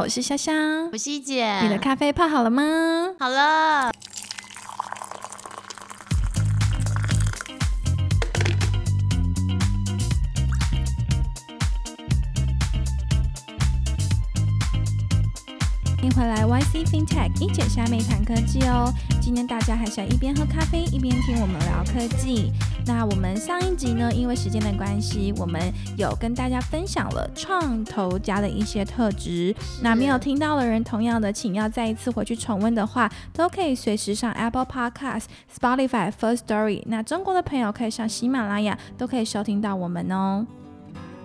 我是香香，我是一姐。你的咖啡泡好了吗？好了。欢迎回来，YC FinTech 一姐虾妹谈科技哦。今天大家还是要一边喝咖啡一边听我们聊科技。那我们上一集呢，因为时间的关系，我们有跟大家分享了创投家的一些特质。那没有听到的人，同样的，请要再一次回去重温的话，都可以随时上 Apple Podcast、Spotify、First Story。那中国的朋友可以上喜马拉雅，都可以收听到我们哦。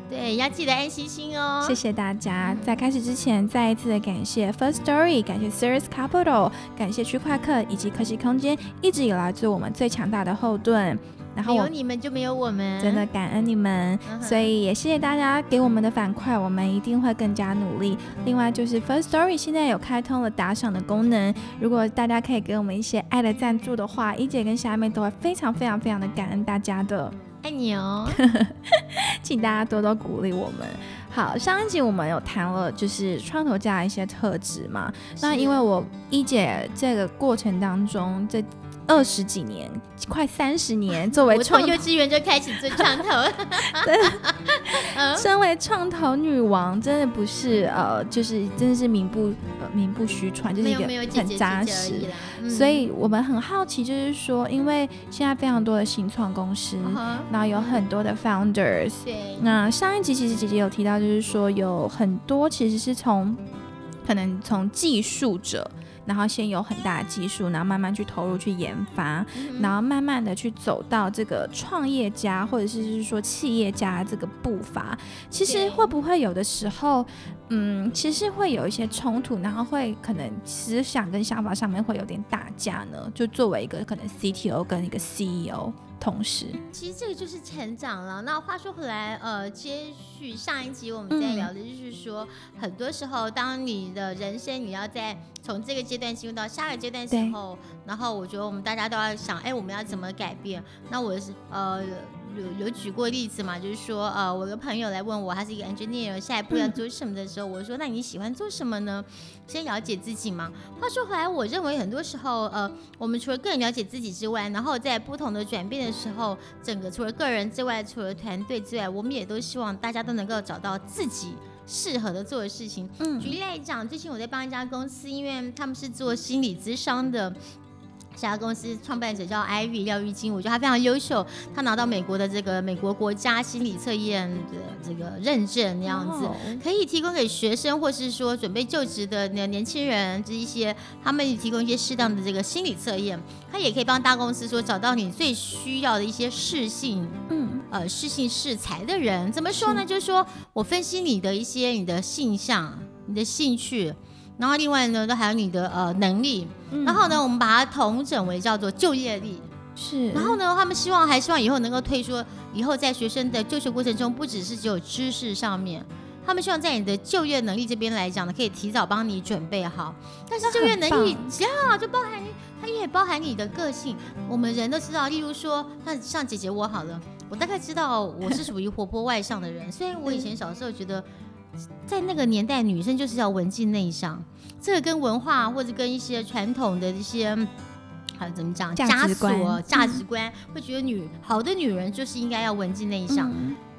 对，要记得按星星哦。谢谢大家。在开始之前，再一次的感谢 First Story，感谢 Series Capital，感谢区块客以及科技空间一直以来做我们最强大的后盾。然后有你们就没有我们，真的感恩你们。所以也谢谢大家给我们的反馈，我们一定会更加努力。另外就是 First Story 现在有开通了打赏的功能，如果大家可以给我们一些爱的赞助的话，一姐跟虾妹都会非常非常非常的感恩大家的。爱你哦，请大家多多鼓励我们。好，上一集我们有谈了就是创投家的一些特质嘛，那因为我一姐这个过程当中这。二十几年，快三十年，作为从幼稚园就开始做创投，身为创投女王，真的不是呃，就是真的是名不呃名不虚传，就是一个很扎实。所以我们很好奇，就是说，因为现在非常多的新创公司，然后有很多的 founders。对。那上一集其实姐姐有提到，就是说有很多其实是从可能从技术者。然后先有很大的技术，然后慢慢去投入去研发，然后慢慢的去走到这个创业家或者是是说企业家这个步伐。其实会不会有的时候，嗯，其实会有一些冲突，然后会可能思想跟想法上面会有点打架呢？就作为一个可能 CTO 跟一个 CEO。同时，其实这个就是成长了。那话说回来，呃，接续上一集我们在聊的就是说，很多时候，当你的人生你要在从这个阶段进入到下个阶段时候，然后我觉得我们大家都要想，哎，我们要怎么改变？那我是呃。有有举过例子嘛？就是说，呃，我的朋友来问我，他是一个 engineer，下一步要做什么的时候，我说，那你喜欢做什么呢？先了解自己嘛。话说回来，我认为很多时候，呃，我们除了个人了解自己之外，然后在不同的转变的时候，整个除了个人之外，除了团队之外，我们也都希望大家都能够找到自己适合的做的事情。嗯，举例来讲，最近我在帮一家公司，因为他们是做心理咨商的。这家公司创办者叫艾瑞廖玉金，我觉得他非常优秀，他拿到美国的这个美国国家心理测验的这个认证，那样子可以提供给学生或是说准备就职的那年轻人这一些，他们提供一些适当的这个心理测验，他也可以帮大公司说找到你最需要的一些适性，嗯，呃，适性适才的人。怎么说呢？就是说我分析你的一些你的性向、你的兴趣。然后另外呢，都还有你的呃能力，然后呢，我们把它统整为叫做就业力。是。然后呢，他们希望还希望以后能够推出，以后在学生的就学过程中，不只是只有知识上面，他们希望在你的就业能力这边来讲呢，可以提早帮你准备好。但是就业能力呀，就包含它也包含你的个性。我们人都知道，例如说，那像姐姐我好了，我大概知道我是属于活泼外向的人，虽然我以前小时候觉得。在那个年代，女生就是要文静内向，这个跟文化或者跟一些传统的一些，还有怎么讲，价值观，价值观会觉得女好的女人就是应该要文静内向，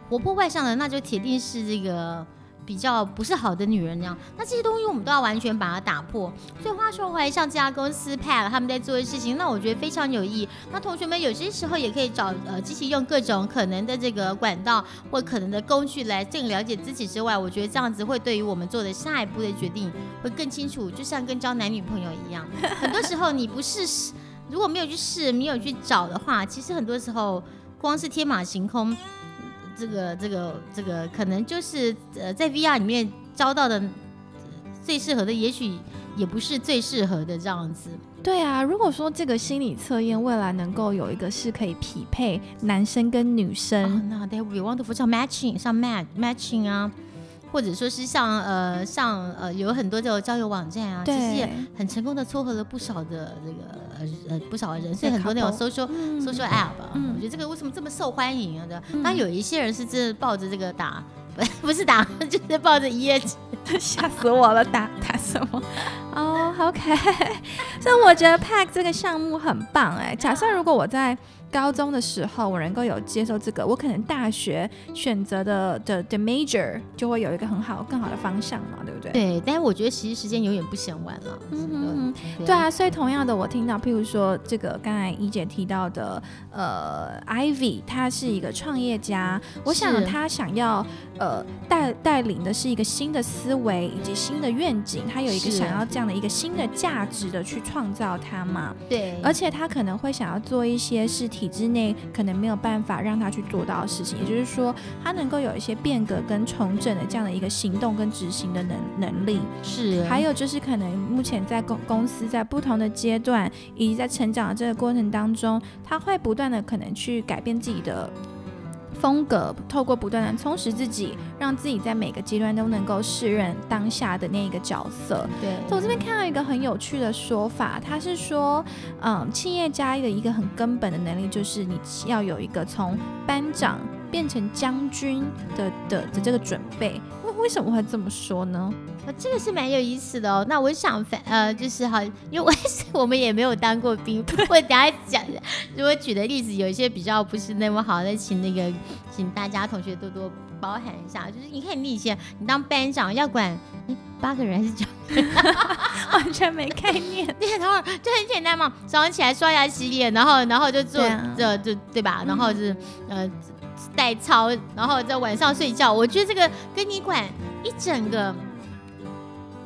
活泼外向的那就铁定是这个。比较不是好的女人那样，那这些东西我们都要完全把它打破。所以话说回来，像这家公司 Pad 他们在做的事情，那我觉得非常有意义。那同学们有些时候也可以找呃，机器用各种可能的这个管道或可能的工具来更了解自己之外，我觉得这样子会对于我们做的下一步的决定会更清楚。就像跟交男女朋友一样，很多时候你不试，如果没有去试，没有去找的话，其实很多时候光是天马行空。这个这个这个可能就是呃，在 VR 里面招到的最适合的，也许也不是最适合的这样子。对啊，如果说这个心理测验未来能够有一个是可以匹配男生跟女生，那 They will wonderful，像 matching，像 match matching 啊。或者说是像呃像呃有很多这种交友网站啊，其实也很成功的撮合了不少的这个呃呃不少的人，所以很多那种 social social app，我觉得这个为什么这么受欢迎啊？对，当然有一些人是真的抱着这个打 不是打，就是抱着一页纸，吓死我了！打打什么？哦，OK。所以我觉得 Pack 这个项目很棒哎。假设如果我在高中的时候，我能够有接受这个，我可能大学选择的的的 major 就会有一个很好、更好的方向嘛，对不对？对。但是我觉得其实时间永远不嫌晚了。嗯嗯嗯。对啊，所以同样的，我听到，譬如说这个刚才怡姐提到的，呃，Ivy，他是一个创业家，我想他想要呃带带领的是一个新的思维以及新的愿景，他有一个想要这样的一个新的价值的去创造它嘛。对。而且他可能会想要做一些是。体制内可能没有办法让他去做到的事情，也就是说，他能够有一些变革跟重整的这样的一个行动跟执行的能能力。是，还有就是可能目前在公公司在不同的阶段，以及在成长的这个过程当中，他会不断的可能去改变自己的。风格透过不断的充实自己，让自己在每个阶段都能够适任当下的那一个角色。对，我这边看到一个很有趣的说法，他是说，嗯，企业家的一个很根本的能力，就是你要有一个从班长变成将军的的的这个准备。为为什么会这么说呢？这个是蛮有意思的哦。那我想反，呃，就是好，因为我们也没有当过兵。我等下讲，如果举的例子有一些比较不是那么好的，请那个，请大家同学多多包涵一下。就是你看，你以前你当班长要管八个人还是九？完全没概念。对，然后就很简单嘛，早上起来刷牙洗脸，然后然后就做这就对吧？然后就是呃带操，然后在晚上睡觉。我觉得这个跟你管一整个。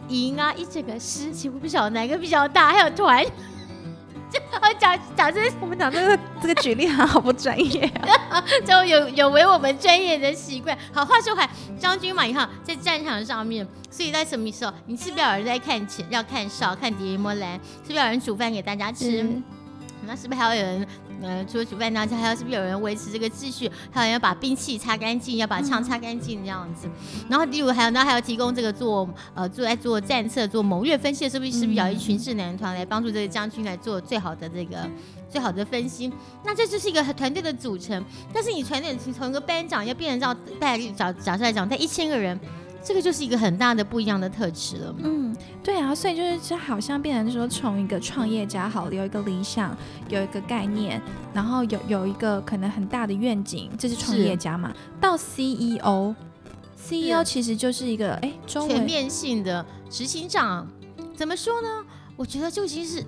营啊，一整个师，其实我不晓得哪个比较大，还有团。就讲讲这，我们讲这个这个举例好不专业，就有有违我们专业的习惯。好，话说回来，将军嘛，你看在战场上面，所以在什么时候，你是不是有人在看钱，要看哨，看敌人摸蓝，是不是有人煮饭给大家吃？那是不是还要有人？呃，除了煮饭当家，还要是不是有人维持这个秩序？还有人要把兵器擦干净，要把枪擦干净这样子。然后，第五还有，呢还要提供这个做呃做在做战策、做谋略分析的，是不是是不是要一群智囊团来帮助这个将军来做最好的这个最好的分析？那这就是一个团队的组成。但是你团队从一个班长要变成到带假假设来讲，带一千个人。这个就是一个很大的不一样的特质了。嗯，对啊，所以就是就好像变成说，从一个创业家，好有一个理想，有一个概念，然后有有一个可能很大的愿景，这是创业家嘛？到 CEO，CEO 其实就是一个哎，全面性的执行长。怎么说呢？我觉得就已经是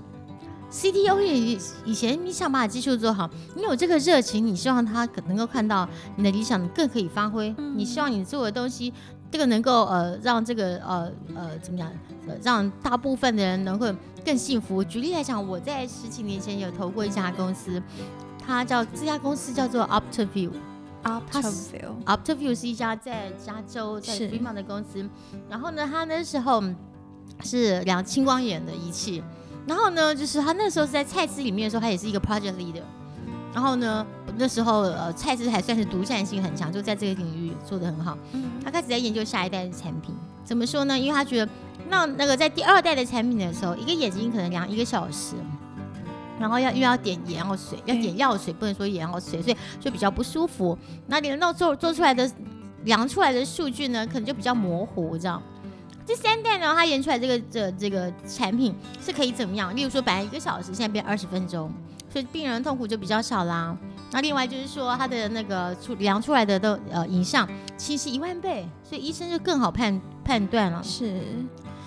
CTO 也以前你想把技术做好，你有这个热情，你希望他能够看到你的理想更可以发挥，你希望你做的东西。这个能够呃让这个呃呃怎么讲，让大部分的人能够更幸福。举例来讲，我在十几年前有投过一家公司，它叫这家公司叫做 Optiview，Optiview，Optiview 是一家在加州在 f r e m o n 的公司。然后呢，他那时候是两青光眼的仪器。然后呢，就是他那时候是在蔡司里面的时候，他也是一个 project leader。然后呢，那时候呃，蔡司还算是独占性很强，就在这个领域做的很好。嗯，他开始在研究下一代的产品，怎么说呢？因为他觉得，那那个在第二代的产品的时候，一个眼睛可能量一个小时，然后要又要点眼药水，要点药水，不能说眼药水，所以就比较不舒服。那你到做做出来的量出来的数据呢，可能就比较模糊，这样。第三代呢，他研出来这个这这个产品是可以怎么样？例如说，本来一个小时，现在变二十分钟。所以病人痛苦就比较少啦。那另外就是说，他的那个出量出来的都呃影像清晰一万倍，所以医生就更好判判断了。是，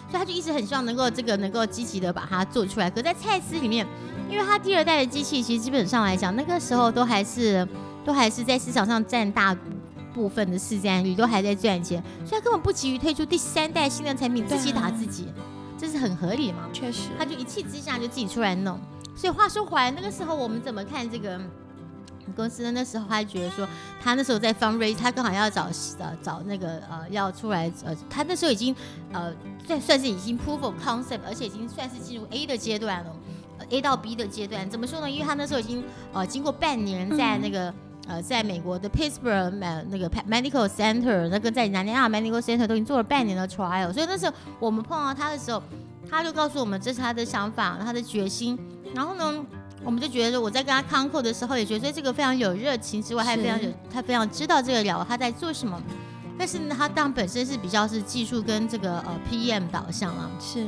所以他就一直很希望能够这个能够积极的把它做出来。可在蔡司里面，因为他第二代的机器其实基本上来讲，那个时候都还是都还是在市场上占大部分的市占率，都还在赚钱，所以他根本不急于推出第三代新的产品，自己打自己，这是很合理嘛？确实，他就一气之下就自己出来弄。所以话说回来，那个时候我们怎么看这个公司呢？那时候他觉得说，他那时候在 fund raise，他刚好要找呃找那个呃要出来呃，他那时候已经呃算算是已经 proof of concept，而且已经算是进入 A 的阶段了，A 到 B 的阶段。怎么说呢？因为他那时候已经呃经过半年在那个呃在美国的 Pittsburgh 那个 medical center，那个在南亚 medical center 都已经做了半年的 trial，所以那时候我们碰到他的时候，他就告诉我们这是他的想法，他的决心。然后呢，我们就觉得我在跟他康扣的时候，也觉得这个非常有热情之外，他也非常有他非常知道这个聊他在做什么。但是呢，他当本身是比较是技术跟这个呃 PM 导向啊，是，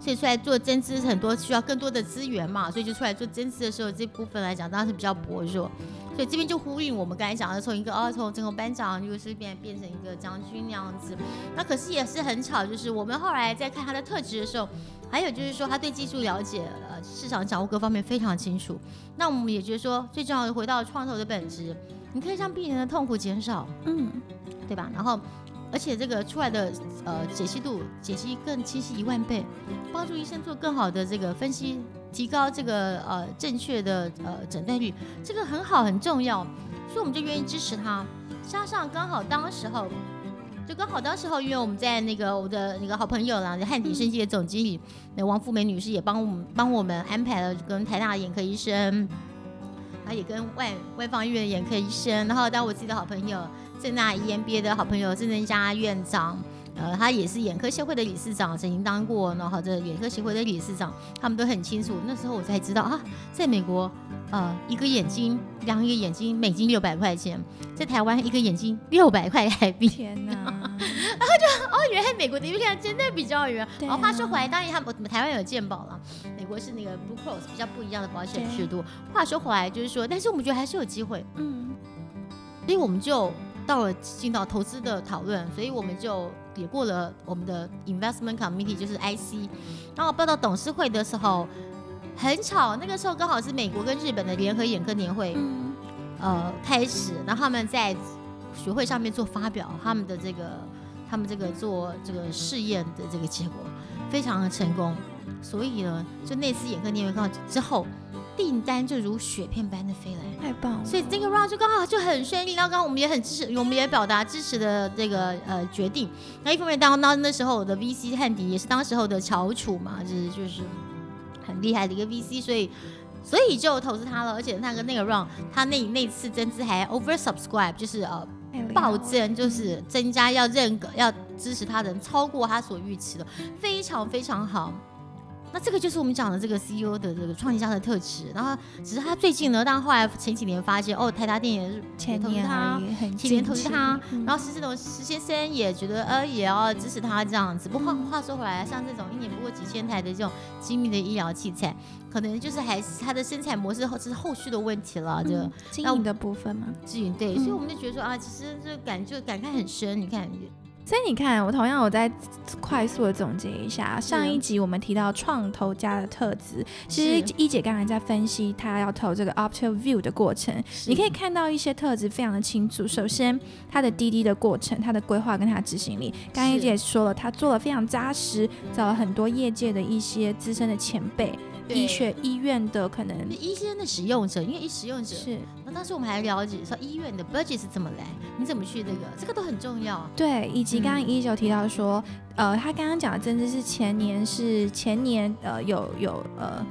所以出来做增资很多需要更多的资源嘛，所以就出来做增资的时候，这部分来讲当然是比较薄弱。所以这边就呼应我们刚才讲的，从一个哦，从整个班长又是变变成一个将军那样子。那可是也是很巧，就是我们后来在看他的特质的时候，还有就是说他对技术了解、呃市场掌握各方面非常清楚。那我们也觉得说，最重要的回到创投的本质，你可以让病人的痛苦减少，嗯，对吧？然后。而且这个出来的呃解析度解析更清晰一万倍，帮助医生做更好的这个分析，提高这个呃正确的呃诊断率，这个很好很重要，所以我们就愿意支持他。加上刚好当时候，就刚好当时候，因为我们在那个我的那个好朋友啦，汉鼎生机的总经理那王富美女士也帮我们帮我们安排了跟台大的眼科医生，啊也跟外外方医院的眼科医生，然后当我自己的好朋友。正大 EMBA 的好朋友郑正佳院长，呃，他也是眼科协会的理事长，曾经当过，然后这眼科协会的理事长，他们都很清楚。那时候我才知道啊，在美国，呃，一个眼睛量一个眼睛，美金六百块钱；在台湾，一个眼睛六百块台币。天哪！然后就哦，原来美国的月亮真的比较远。哦。话说回来，当然他们台湾有健保了，美国是那个 Blue Cross 比较不一样的保险制度。话说回来，就是说，但是我们觉得还是有机会。嗯。所以我们就。到了进到投资的讨论，所以我们就也过了我们的 investment committee，就是 IC。然后报到董事会的时候，很巧，那个时候刚好是美国跟日本的联合眼科年会，呃，开始，然后他们在学会上面做发表，他们的这个他们这个做这个试验的这个结果非常的成功，所以呢，就那次眼科年会刚好之后。订单就如雪片般的飞来，太棒！所以这个 round 就刚好就很顺利。然后刚刚我们也很支持，我们也表达支持的这个呃决定。那一方面，当当那时候我的 VC 汉迪也是当时候的翘楚嘛，就是就是很厉害的一个 VC，所以所以就投资他了。而且那个那个 round，他那那次增资还 over subscribe，就是呃暴增，就是增加要认可要支持他的人超过他所预期的，非常非常好。那这个就是我们讲的这个 CEO 的这个创业家的特质，然后只是他最近呢，但后来前几年发现哦，台达电也是前年他，前年投资他，然后石志龙石先生也觉得呃也要支持他这样子。不过话说回来，像这种一年不过几千台的这种精密的医疗器材，可能就是还是它的生产模式后这是后续的问题了，就经营的部分嘛，经营对，所以我们就觉得说啊，其实这感就感慨很深，你看。所以你看，我同样我再快速的总结一下，上一集我们提到创投家的特质，其实一姐刚才在分析他要投这个 Opto View 的过程，你可以看到一些特质非常的清楚。首先，他的滴滴的过程，他的规划跟他执行力，刚一姐也说了，他做了非常扎实，找了很多业界的一些资深的前辈。医学医院的可能医生的使用者，因为一使用者是。那当时我们还了解说医院的 budget 是怎么来，你怎么去这个，这个都很重要。对，以及刚刚一九提到说，呃，他刚刚讲的真的是前年是前年，呃，有有呃。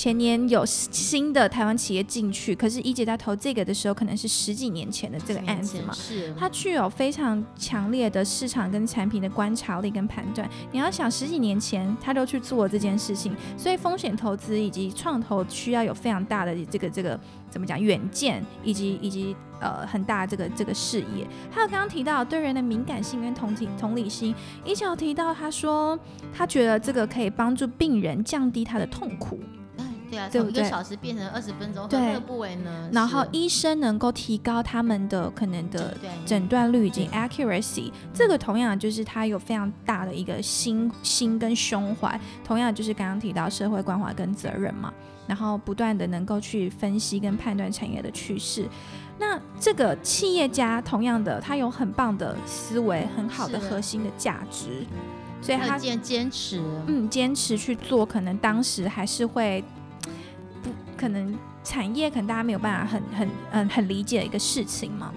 前年有新的台湾企业进去，可是一姐在投这个的时候，可能是十几年前的这个案子嘛。是。它具有非常强烈的市场跟产品的观察力跟判断。你要想十几年前他都去做这件事情，所以风险投资以及创投需要有非常大的这个这个怎么讲远见，以及以及呃很大这个这个视野。还有刚刚提到对人的敏感性跟同情同理心，一姐有提到他说他觉得这个可以帮助病人降低他的痛苦。对啊，从一个小时变成二十分钟，何乐不为呢？然后医生能够提高他们的可能的诊断率以及 accuracy，这个同样就是他有非常大的一个心心跟胸怀，同样就是刚刚提到社会关怀跟责任嘛，然后不断的能够去分析跟判断产业的趋势。那这个企业家同样的，他有很棒的思维，很好的核心的价值，所以他坚坚持，嗯，坚持去做，可能当时还是会。可能产业可能大家没有办法很很嗯很理解的一个事情嘛，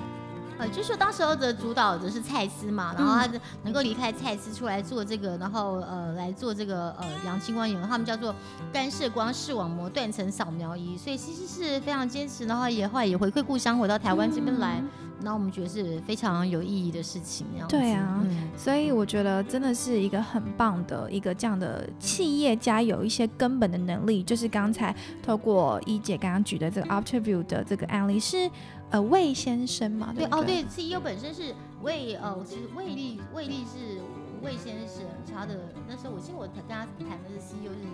呃，就是说当时候的主导的是蔡司嘛，然后他能够离开蔡司出来做这个，然后呃来做这个呃阳青光眼，他们叫做干涉光视网膜断层扫描仪，所以其实是非常坚持，然后也后来也回馈故乡，回到台湾这边来。那我们觉得是非常有意义的事情，对啊，所以我觉得真的是一个很棒的一个这样的企业家，有一些根本的能力，就是刚才透过一姐刚刚举的这个 Afterview 的这个案例是呃魏先生嘛，对哦对，CEO 本身是魏呃，其实魏立魏立是魏先生他的那时候，我记得我跟他谈的是 CEO 是。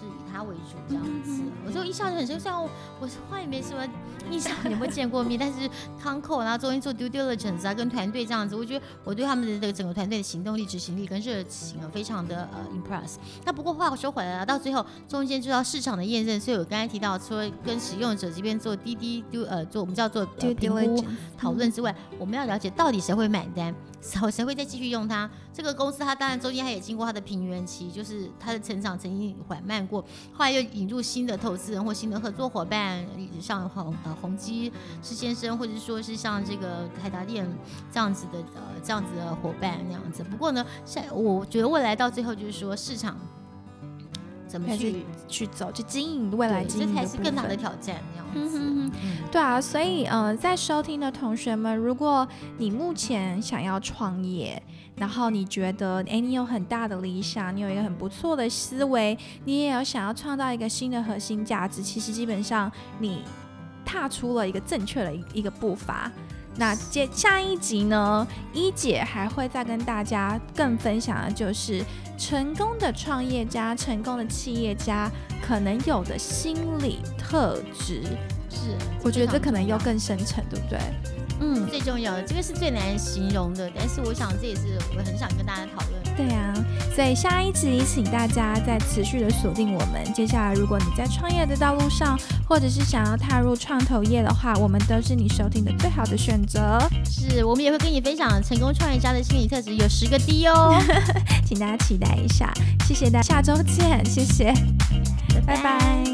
是以他为主这样子，我就印象很深。虽然我我话也没什么印象，有没有见过面？但是康扣，然后中间做 due diligence 啊，跟团队这样子，我觉得我对他们的这个整个团队的行动力、执行力跟热情啊，非常的呃 impress。那不过话说回来了，到最后中间就要市场的验证，所以我刚才提到说，跟使用者这边做滴滴 do 呃做我们叫做评估讨论之外，我们要了解到底谁会买单。谁谁会再继续用它？这个公司它当然中间它也经过它的平原期，就是它的成长曾经缓慢过，后来又引入新的投资人或新的合作伙伴，像洪呃洪基施先生，或者说是像这个台达电这样子的呃这样子的伙伴那样子。不过呢，现我觉得未来到最后就是说市场。怎么去去走，去经营未来经营这才是更大的挑战。那样子，对啊，所以呃，在收听的同学们，如果你目前想要创业，然后你觉得哎，你有很大的理想，你有一个很不错的思维，你也有想要创造一个新的核心价值，其实基本上你踏出了一个正确的一一个步伐。那接下一集呢，一姐还会再跟大家更分享的就是成功的创业家、成功的企业家可能有的心理特质。是，我觉得这可能又更深沉，对不对？嗯，最重要的这个是最难形容的，但是我想这也是我很想跟大家讨论。对呀，所以下一集请大家再持续的锁定我们。接下来，如果你在创业的道路上，或者是想要踏入创投业的话，我们都是你收听的最好的选择。是我们也会跟你分享成功创业家的心理特质，有十个 D 哦，请大家期待一下。谢谢大家，下周见，谢谢，拜拜。